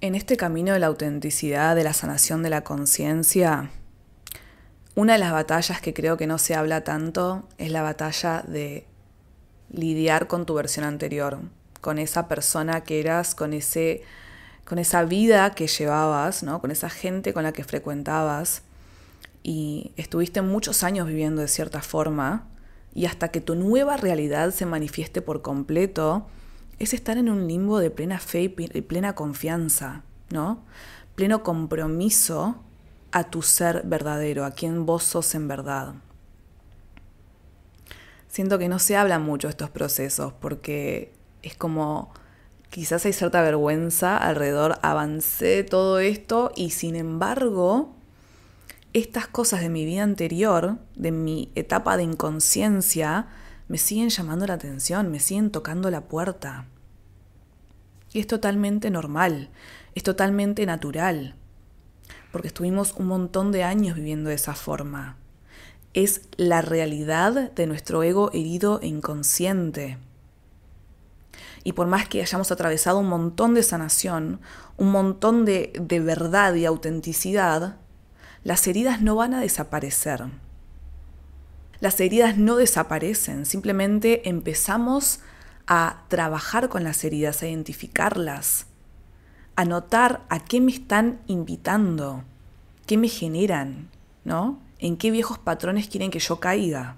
En este camino de la autenticidad, de la sanación de la conciencia, una de las batallas que creo que no se habla tanto es la batalla de lidiar con tu versión anterior, con esa persona que eras, con ese con esa vida que llevabas, ¿no? Con esa gente con la que frecuentabas y estuviste muchos años viviendo de cierta forma y hasta que tu nueva realidad se manifieste por completo, es estar en un limbo de plena fe y plena confianza, ¿no? Pleno compromiso a tu ser verdadero, a quien vos sos en verdad. Siento que no se habla mucho de estos procesos porque es como quizás hay cierta vergüenza alrededor, avancé todo esto y sin embargo estas cosas de mi vida anterior, de mi etapa de inconsciencia, me siguen llamando la atención, me siguen tocando la puerta. Y es totalmente normal, es totalmente natural, porque estuvimos un montón de años viviendo de esa forma. Es la realidad de nuestro ego herido e inconsciente. Y por más que hayamos atravesado un montón de sanación, un montón de, de verdad y autenticidad, las heridas no van a desaparecer. Las heridas no desaparecen, simplemente empezamos a trabajar con las heridas, a identificarlas, a notar a qué me están invitando, qué me generan, ¿no? En qué viejos patrones quieren que yo caiga.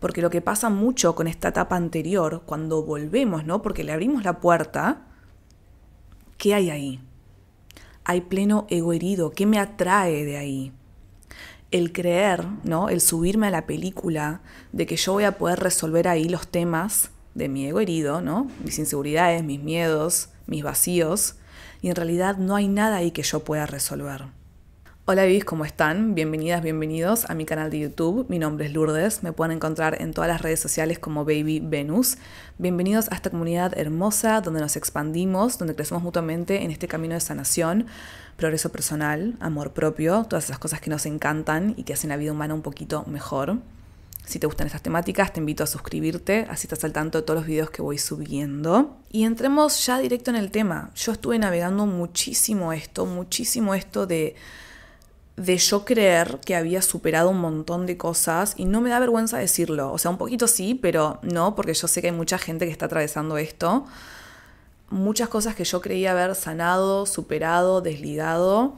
Porque lo que pasa mucho con esta etapa anterior, cuando volvemos, ¿no? Porque le abrimos la puerta, ¿qué hay ahí? Hay pleno ego herido, ¿qué me atrae de ahí? El creer, ¿no? El subirme a la película de que yo voy a poder resolver ahí los temas de mi ego herido, ¿no? Mis inseguridades, mis miedos, mis vacíos, y en realidad no hay nada ahí que yo pueda resolver. Hola babies, ¿cómo están? Bienvenidas, bienvenidos a mi canal de YouTube. Mi nombre es Lourdes, me pueden encontrar en todas las redes sociales como Baby Venus. Bienvenidos a esta comunidad hermosa donde nos expandimos, donde crecemos mutuamente en este camino de sanación, progreso personal, amor propio, todas esas cosas que nos encantan y que hacen la vida humana un poquito mejor. Si te gustan estas temáticas, te invito a suscribirte, así estás al tanto de todos los videos que voy subiendo. Y entremos ya directo en el tema. Yo estuve navegando muchísimo esto, muchísimo esto de de yo creer que había superado un montón de cosas y no me da vergüenza decirlo. O sea, un poquito sí, pero no, porque yo sé que hay mucha gente que está atravesando esto. Muchas cosas que yo creía haber sanado, superado, desligado.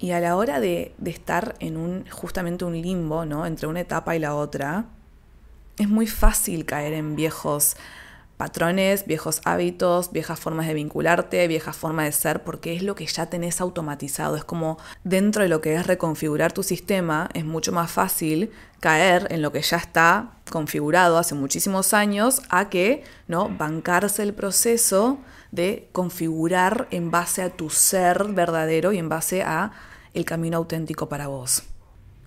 Y a la hora de, de estar en un justamente un limbo, ¿no? Entre una etapa y la otra, es muy fácil caer en viejos patrones, viejos hábitos, viejas formas de vincularte, viejas formas de ser, porque es lo que ya tenés automatizado. Es como dentro de lo que es reconfigurar tu sistema, es mucho más fácil caer en lo que ya está configurado hace muchísimos años a que, ¿no? Bancarse el proceso de configurar en base a tu ser verdadero y en base a el camino auténtico para vos.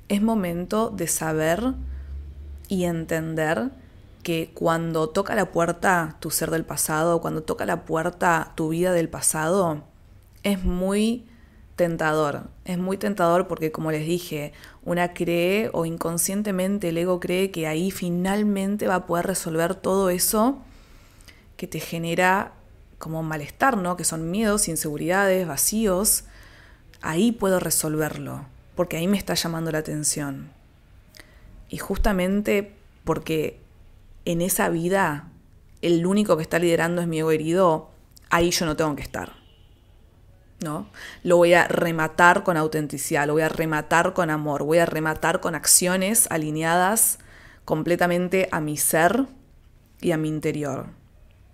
Es momento de saber y entender que cuando toca la puerta tu ser del pasado, cuando toca la puerta tu vida del pasado, es muy tentador. Es muy tentador porque, como les dije, una cree o inconscientemente el ego cree que ahí finalmente va a poder resolver todo eso que te genera como malestar, ¿no? Que son miedos, inseguridades, vacíos. Ahí puedo resolverlo, porque ahí me está llamando la atención. Y justamente porque en esa vida el único que está liderando es mi ego herido, ahí yo no tengo que estar. ¿No? Lo voy a rematar con autenticidad, lo voy a rematar con amor, voy a rematar con acciones alineadas completamente a mi ser y a mi interior.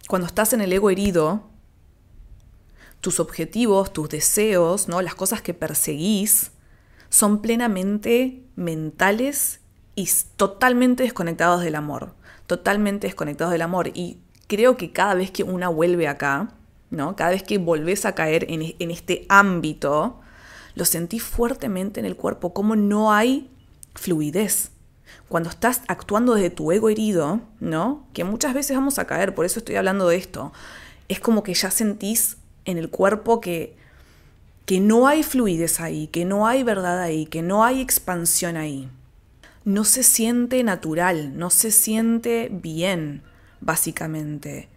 Cuando estás en el ego herido, tus objetivos, tus deseos, ¿no? las cosas que perseguís, son plenamente mentales y totalmente desconectados del amor totalmente desconectados del amor. Y creo que cada vez que una vuelve acá, ¿no? Cada vez que volvés a caer en, en este ámbito, lo sentí fuertemente en el cuerpo, como no hay fluidez. Cuando estás actuando desde tu ego herido, ¿no? Que muchas veces vamos a caer, por eso estoy hablando de esto. Es como que ya sentís en el cuerpo que, que no hay fluidez ahí, que no hay verdad ahí, que no hay expansión ahí no se siente natural, no se siente bien, básicamente.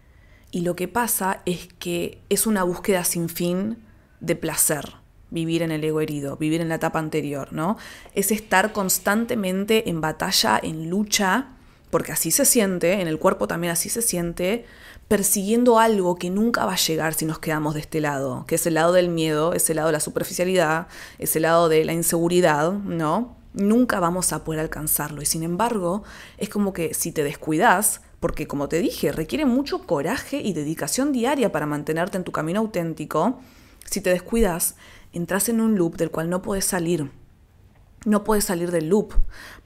Y lo que pasa es que es una búsqueda sin fin de placer, vivir en el ego herido, vivir en la etapa anterior, ¿no? Es estar constantemente en batalla, en lucha, porque así se siente, en el cuerpo también así se siente, persiguiendo algo que nunca va a llegar si nos quedamos de este lado, que es el lado del miedo, es el lado de la superficialidad, es el lado de la inseguridad, ¿no? Nunca vamos a poder alcanzarlo y sin embargo es como que si te descuidas, porque como te dije, requiere mucho coraje y dedicación diaria para mantenerte en tu camino auténtico. Si te descuidas, entras en un loop del cual no puedes salir. No puedes salir del loop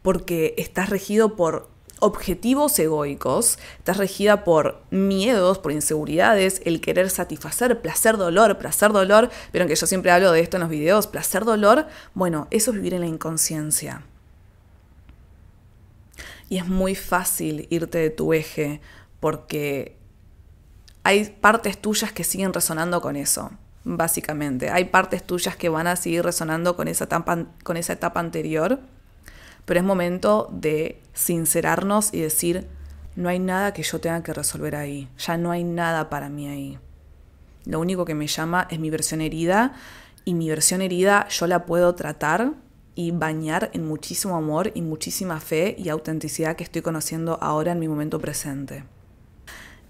porque estás regido por objetivos egoicos, estás regida por miedos, por inseguridades, el querer satisfacer, placer, dolor, placer, dolor. Vieron que yo siempre hablo de esto en los videos, placer, dolor. Bueno, eso es vivir en la inconsciencia y es muy fácil irte de tu eje porque hay partes tuyas que siguen resonando con eso, básicamente. Hay partes tuyas que van a seguir resonando con esa etapa, con esa etapa anterior, pero es momento de sincerarnos y decir, no hay nada que yo tenga que resolver ahí, ya no hay nada para mí ahí. Lo único que me llama es mi versión herida y mi versión herida yo la puedo tratar y bañar en muchísimo amor y muchísima fe y autenticidad que estoy conociendo ahora en mi momento presente.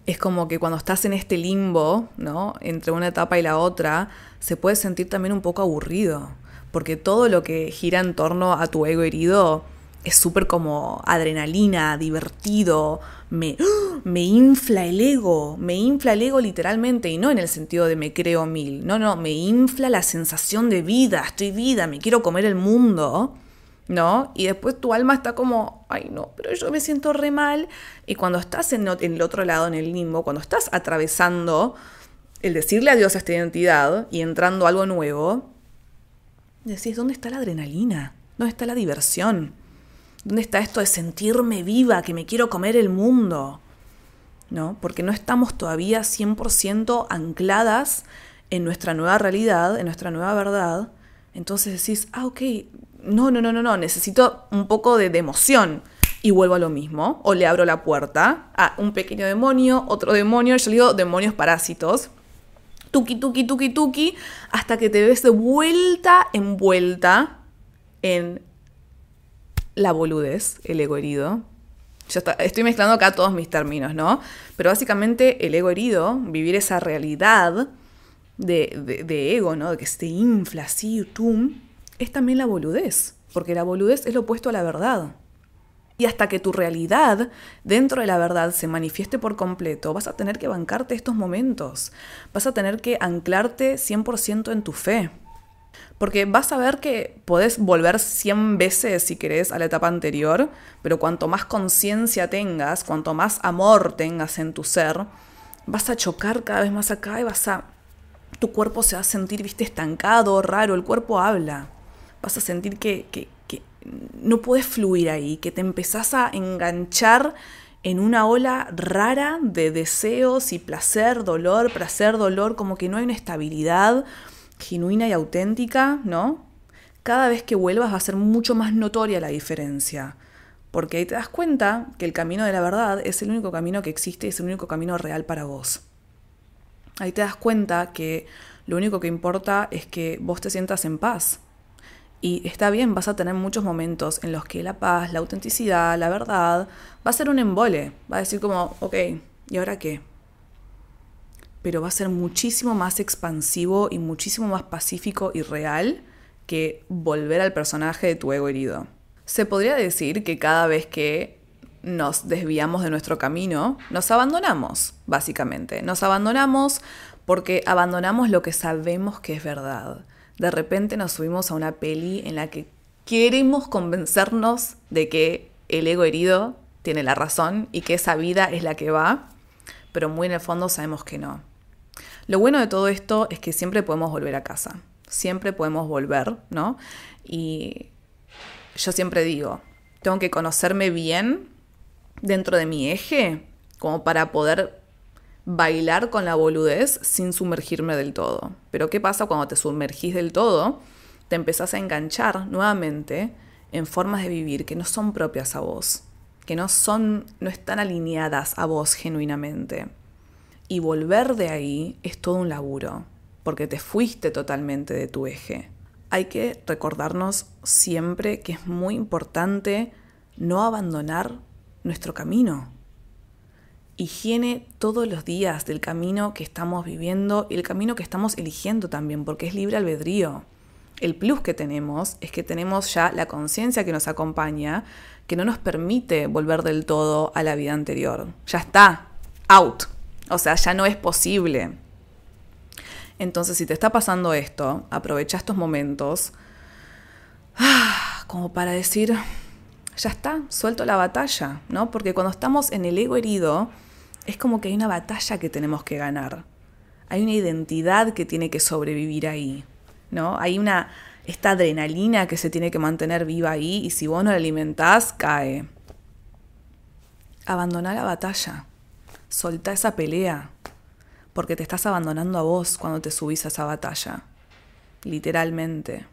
Es como que cuando estás en este limbo, ¿no? Entre una etapa y la otra, se puede sentir también un poco aburrido, porque todo lo que gira en torno a tu ego herido es súper como adrenalina, divertido, me, me infla el ego, me infla el ego literalmente y no en el sentido de me creo mil, no, no, me infla la sensación de vida, estoy vida, me quiero comer el mundo, ¿no? Y después tu alma está como, ay no, pero yo me siento re mal y cuando estás en, el otro lado, en el limbo, cuando estás atravesando el decirle adiós a esta identidad y entrando algo nuevo, decís, ¿dónde está la adrenalina? ¿Dónde está la diversión? ¿Dónde está esto de sentirme viva, que me quiero comer el mundo? ¿No? Porque no estamos todavía 100% ancladas en nuestra nueva realidad, en nuestra nueva verdad. Entonces decís, ah, ok, no, no, no, no, no, necesito un poco de, de emoción. Y vuelvo a lo mismo. O le abro la puerta a un pequeño demonio, otro demonio, yo le digo demonios parásitos. Tuki, tuki, tuki, tuki, hasta que te ves de vuelta en vuelta en la boludez, el ego herido. Yo estoy mezclando acá todos mis términos, ¿no? Pero básicamente el ego herido, vivir esa realidad de, ego, ¿no? De que se infla así, tum, es también la boludez. Porque la boludez es lo opuesto a la verdad. Y hasta que tu realidad dentro de la verdad se manifieste por completo, vas a tener que bancarte estos momentos. Vas a tener que anclarte 100% en tu fe. Porque vas a ver que podés volver 100 veces, si querés, a la etapa anterior, pero cuanto más conciencia tengas, cuanto más amor tengas en tu ser, vas a chocar cada vez más acá y vas a... Tu cuerpo se va a sentir, viste, estancado, raro, el cuerpo habla. Vas a sentir que, que, no puedes fluir ahí, que te empezás a enganchar en una ola rara de deseos y placer, dolor, placer, dolor, como que no hay una estabilidad genuina y auténtica, ¿no? Cada vez que vuelvas va a ser mucho más notoria la diferencia. Porque ahí te das cuenta que el camino de la verdad es el único camino que existe y es el único camino real para vos. Ahí te das cuenta que lo único que importa es que vos te sientas en paz. Y está bien, vas a tener muchos momentos en los que la paz, la autenticidad, la verdad, va a ser un embole. Va a decir como, ok, ¿y ahora qué? pero va a ser muchísimo más expansivo y muchísimo más pacífico y real que volver al personaje de tu ego herido. Se podría decir que cada vez que nos desviamos de nuestro camino, nos abandonamos, básicamente. Nos abandonamos porque abandonamos lo que sabemos que es verdad. De repente nos subimos a una peli en la que queremos convencernos de que el ego herido tiene la razón y que esa vida es la que va, pero muy en el fondo sabemos que no. Lo bueno de todo esto es que siempre podemos volver a casa, siempre podemos volver, ¿no? Y yo siempre digo, tengo que conocerme bien dentro de mi eje como para poder bailar con la boludez sin sumergirme del todo. Pero ¿qué pasa cuando te sumergís del todo? Te empezás a enganchar nuevamente en formas de vivir que no son propias a vos, que no son no están alineadas a vos genuinamente. Y volver de ahí es todo un laburo, porque te fuiste totalmente de tu eje. Hay que recordarnos siempre que es muy importante no abandonar nuestro camino. Higiene todos los días del camino que estamos viviendo y el camino que estamos eligiendo también, porque es libre albedrío. El plus que tenemos es que tenemos ya la conciencia que nos acompaña, que no nos permite volver del todo a la vida anterior. Ya está, out. O sea, ya no es posible. Entonces, si te está pasando esto, aprovecha estos momentos ah, como para decir, ya está, suelto la batalla, ¿no? Porque cuando estamos en el ego herido, es como que hay una batalla que tenemos que ganar. Hay una identidad que tiene que sobrevivir ahí, ¿no? Hay una esta adrenalina que se tiene que mantener viva ahí y si vos no la alimentás, cae. Abandona la batalla. Solta esa pelea. Porque te estás abandonando a vos cuando te subís a esa batalla. Literalmente.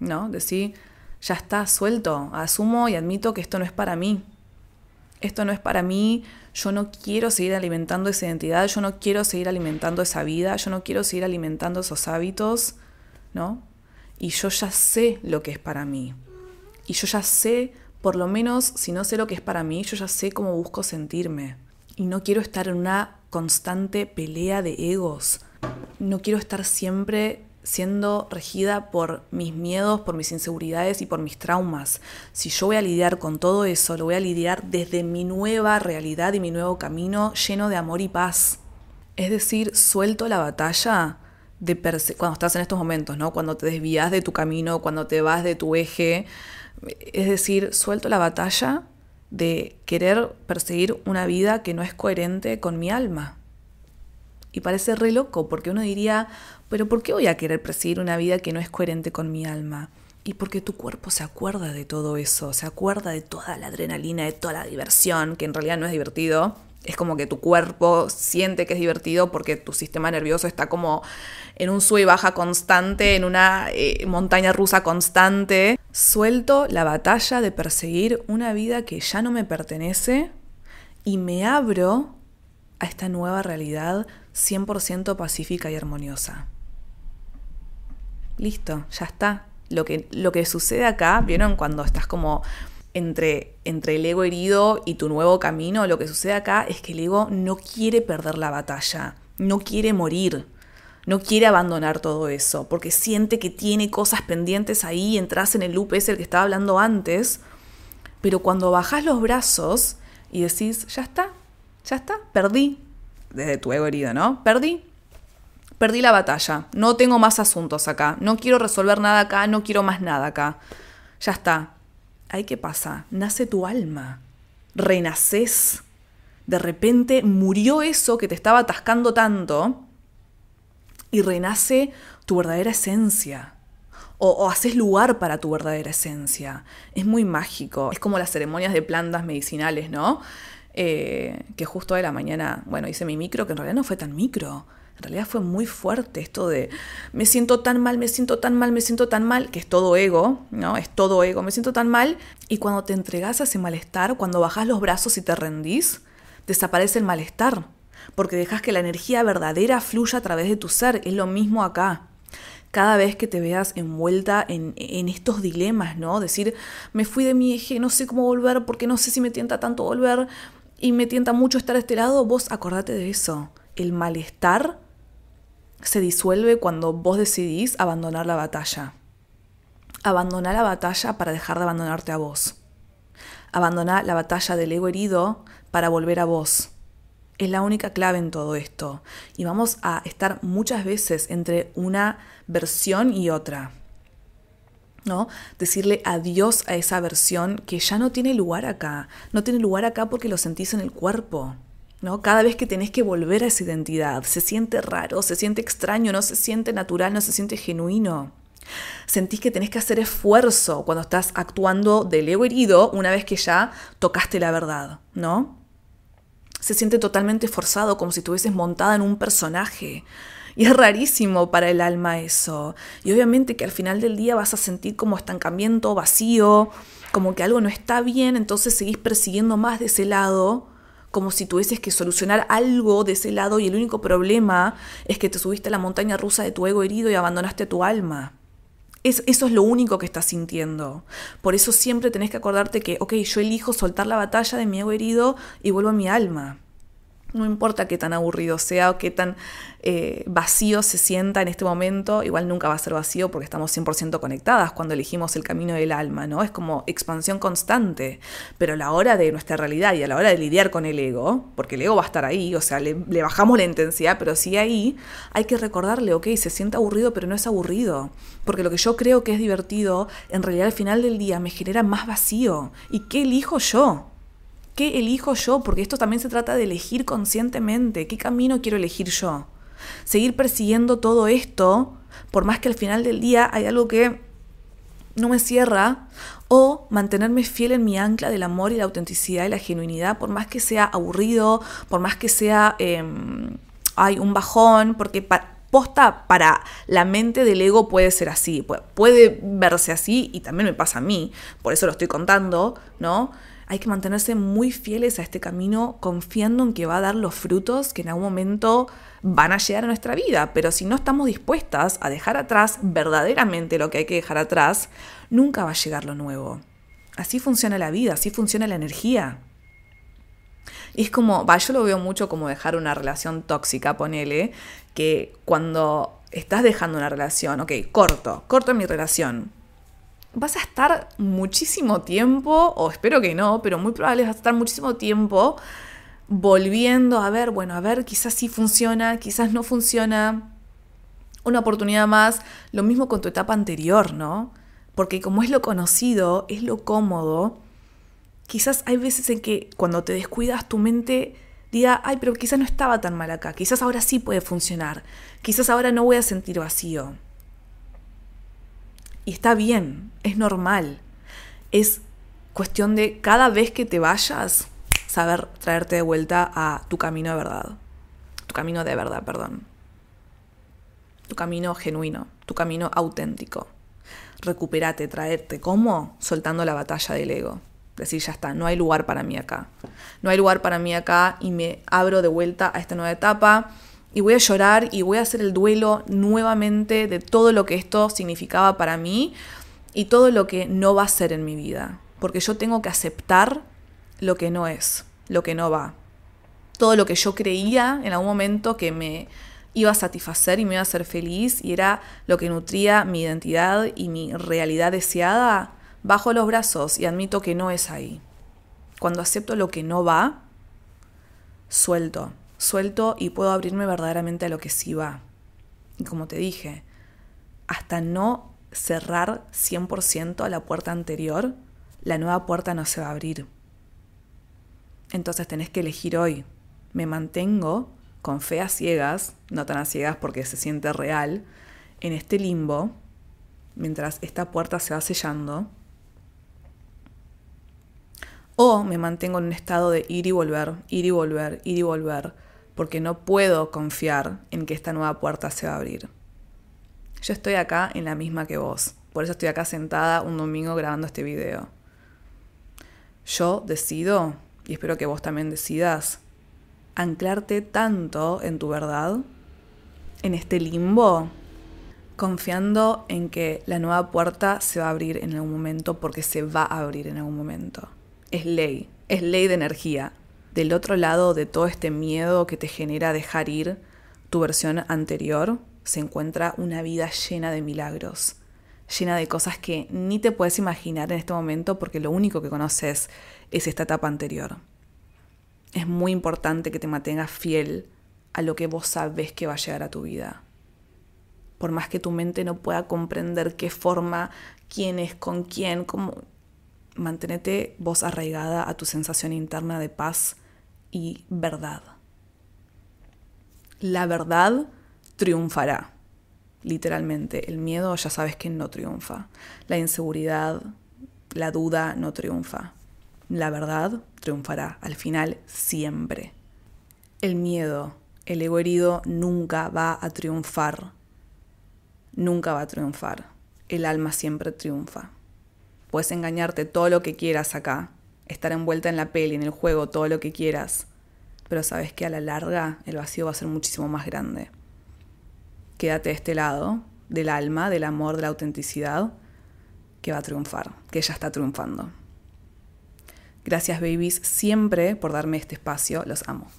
¿No? Decir, ya está, suelto, asumo y admito que esto no es para mí. Esto no es para mí, yo no quiero seguir alimentando esa identidad, yo no quiero seguir alimentando esa vida, yo no quiero seguir alimentando esos hábitos, ¿no? Y yo ya sé lo que es para mí. Y yo ya sé, por lo menos si no sé lo que es para mí, yo ya sé cómo busco sentirme. Y no quiero estar en una constante pelea de egos. No quiero estar siempre siendo regida por mis miedos, por mis inseguridades y por mis traumas. Si yo voy a lidiar con todo eso, lo voy a lidiar desde mi nueva realidad y mi nuevo camino lleno de amor y paz. Es decir, suelto la batalla de cuando estás en estos momentos, ¿no? Cuando te desvías de tu camino, cuando te vas de tu eje. Es decir, suelto la batalla de querer perseguir una vida que no es coherente con mi alma. Y parece re loco, porque uno diría, pero ¿por qué voy a querer perseguir una vida que no es coherente con mi alma? Y porque tu cuerpo se acuerda de todo eso, se acuerda de toda la adrenalina, de toda la diversión, que en realidad no es divertido. Es como que tu cuerpo siente que es divertido porque tu sistema nervioso está como en un sube y baja constante, en una eh, montaña rusa constante. Suelto la batalla de perseguir una vida que ya no me pertenece y me abro a esta nueva realidad 100% pacífica y armoniosa. Listo, ya está. Lo que, lo que sucede acá, ¿vieron? Cuando estás como entre, entre el ego herido y tu nuevo camino, lo que sucede acá es que el ego no quiere perder la batalla, no quiere morir, no quiere abandonar todo eso, porque siente que tiene cosas pendientes ahí, entras en el loop ese el que estaba hablando antes, pero cuando bajas los brazos y decís, ya está, ya está, perdí, desde tu ego herido, ¿no? Perdí. Perdí la batalla. No tengo más asuntos acá. No quiero resolver nada acá. No quiero más nada acá. Ya está. Ahí qué pasa. Nace tu alma. Renaces. De repente murió eso que te estaba atascando tanto y renace tu verdadera esencia. O, o, haces lugar para tu verdadera esencia. Es muy mágico. Es como las ceremonias de plantas medicinales, ¿no? Eh, que justo de la mañana, bueno, hice mi micro, que en realidad no fue tan micro. En realidad fue muy fuerte esto de me siento tan mal, me siento tan mal, me siento tan mal, que es todo ego, ¿no? Es todo ego, me siento tan mal. Y cuando te entregas a ese malestar, cuando bajas los brazos y te rendís, desaparece el malestar. Porque dejas que la energía verdadera fluya a través de tu ser. Es lo mismo acá cada vez que te veas envuelta en, en, estos dilemas, ¿no? Decir, me fui de mi eje, no sé cómo volver porque no sé si me tienta tanto volver, y me tienta mucho estar a este lado, vos acordate de eso. El malestar se disuelve cuando vos decidís abandonar la batalla. Abandonar la batalla para dejar de abandonarte a vos. Abandonar la batalla del ego herido para volver a vos. Es la única clave en todo esto. Y vamos a estar muchas veces entre una versión y otra. Decirle adiós a esa versión que ya no tiene lugar acá. No tiene lugar acá porque lo sentís en el cuerpo. ¿no? Cada vez que tenés que volver a esa identidad, se siente raro, se siente extraño, no se siente natural, no se siente genuino. Sentís que tenés que hacer esfuerzo cuando estás actuando del ego herido una vez que ya tocaste la verdad, ¿no? Se siente totalmente forzado, como si estuvieses montada en un personaje. Y es rarísimo para el alma eso. Y obviamente que al final del día vas a sentir como estancamiento, vacío, como que algo no está bien, entonces seguís persiguiendo más de ese lado, como si tuvieses que solucionar algo de ese lado y el único problema es que te subiste a la montaña rusa de tu ego herido y abandonaste tu alma. eso es lo único que estás sintiendo. Por eso siempre tenés que acordarte que, ok, yo elijo soltar la batalla de mi ego herido y vuelvo a mi alma. No importa qué tan aburrido sea o qué tan eh, vacío se sienta en este momento, igual nunca va a ser vacío porque estamos 100% conectadas cuando elegimos el camino del alma, ¿no? Es como expansión constante, pero a la hora de nuestra realidad y a la hora de lidiar con el ego, porque el ego va a estar ahí, o sea, le, le bajamos la intensidad, pero sí ahí, hay que recordarle, ok, se siente aburrido, pero no es aburrido, porque lo que yo creo que es divertido, en realidad al final del día me genera más vacío. ¿Y qué elijo yo? ¿Qué elijo yo? Porque esto también se trata de elegir conscientemente. ¿Qué camino quiero elegir yo? Seguir persiguiendo todo esto, por más que al final del día hay algo que no me cierra, o mantenerme fiel en mi ancla del amor y la autenticidad y la genuinidad, por más que sea aburrido, por más que sea em, hay un bajón, porque posta para la mente del ego puede ser así, puede verse así y también me pasa a mí, por eso lo estoy contando, ¿no? Hay que mantenerse muy fieles a este camino, confiando en que va a dar los frutos que en algún momento van a llegar a nuestra vida. Pero si no estamos dispuestas a dejar atrás verdaderamente lo que hay que dejar atrás, nunca va a llegar lo nuevo. Así funciona la vida, así funciona la energía. Y es como, va, yo lo veo mucho como dejar una relación tóxica, ponele, que cuando estás dejando una relación, ok, corto, corto mi relación, vas a estar muchísimo tiempo, o espero que no, pero muy probable vas a estar muchísimo tiempo volviendo a ver, bueno, a ver, quizás sí funciona, quizás no funciona. Una oportunidad más, lo mismo con tu etapa anterior, ¿no? Porque como es lo conocido, es lo cómodo, quizás hay veces en que cuando te descuidas tu mente diga, ay, pero quizás no estaba tan mal acá, quizás ahora sí puede funcionar, quizás ahora no voy a sentir vacío. Y está bien, es normal. Es cuestión de cada vez que te vayas, saber traerte de vuelta a tu camino de verdad. Tu camino de verdad, perdón. Tu camino genuino, tu camino auténtico. Recupérate, traerte. ¿Cómo? Soltando la batalla del ego. Decir, ya está, no hay lugar para mí acá. No hay lugar para mí acá y me abro de vuelta a esta nueva etapa y voy a llorar y voy a hacer el duelo nuevamente de todo lo que esto significaba para mí y todo lo que no va a ser en mi vida. Porque yo tengo que aceptar lo que no es, lo que no va. Todo lo que yo creía en algún momento que me iba a satisfacer y me iba a hacer feliz y era lo que nutría mi identidad y mi realidad deseada, bajo los brazos y admito que no es ahí. Cuando acepto lo que no va, suelto, suelto y puedo abrirme verdaderamente a lo que sí va. Y como te dije, hasta no cerrar 100% a la puerta anterior, la nueva puerta no se va a abrir. Entonces tenés que elegir hoy. Me mantengo con fe a ciegas, no tan a ciegas porque se siente real, en este limbo, mientras esta puerta se va sellando. O me mantengo en un estado de ir y volver, ir y volver, ir y volver, porque no puedo confiar en que esta nueva puerta se va a abrir. Yo estoy acá en la misma que vos, por eso estoy acá sentada un domingo grabando este video. Yo decido, y espero que vos también decidas, anclarte tanto en tu verdad, en este limbo, confiando en que la nueva puerta se va a abrir en algún momento porque se va a abrir en algún momento. Es ley, es ley de energía del otro lado de todo este miedo que te genera dejar ir tu versión anterior, se encuentra una vida llena de milagros, llena de cosas que ni te puedes imaginar en este momento porque lo único que conoces es esta etapa anterior. Es muy importante que te mantengas fiel a lo que vos sabes que va a llegar a tu vida. Por más que tu mente no pueda comprender qué forma, quién es, con quién, cómo... Mantenete vos arraigada a tu sensación interna de paz y verdad. La verdad triunfará, literalmente. El miedo ya sabes que no triunfa. La inseguridad, la duda no triunfa. La verdad triunfará, al final siempre. El miedo, el ego herido nunca va a triunfar. Nunca va a triunfar. El alma siempre triunfa. Puedes engañarte todo lo que quieras acá, estar envuelta en la peli, en el juego, todo lo que quieras, pero sabes que a la larga el vacío va a ser muchísimo más grande. Quédate de este lado, del alma, del amor, de la autenticidad, que va a triunfar, que ya está triunfando. Gracias babies siempre por darme este espacio, los amo.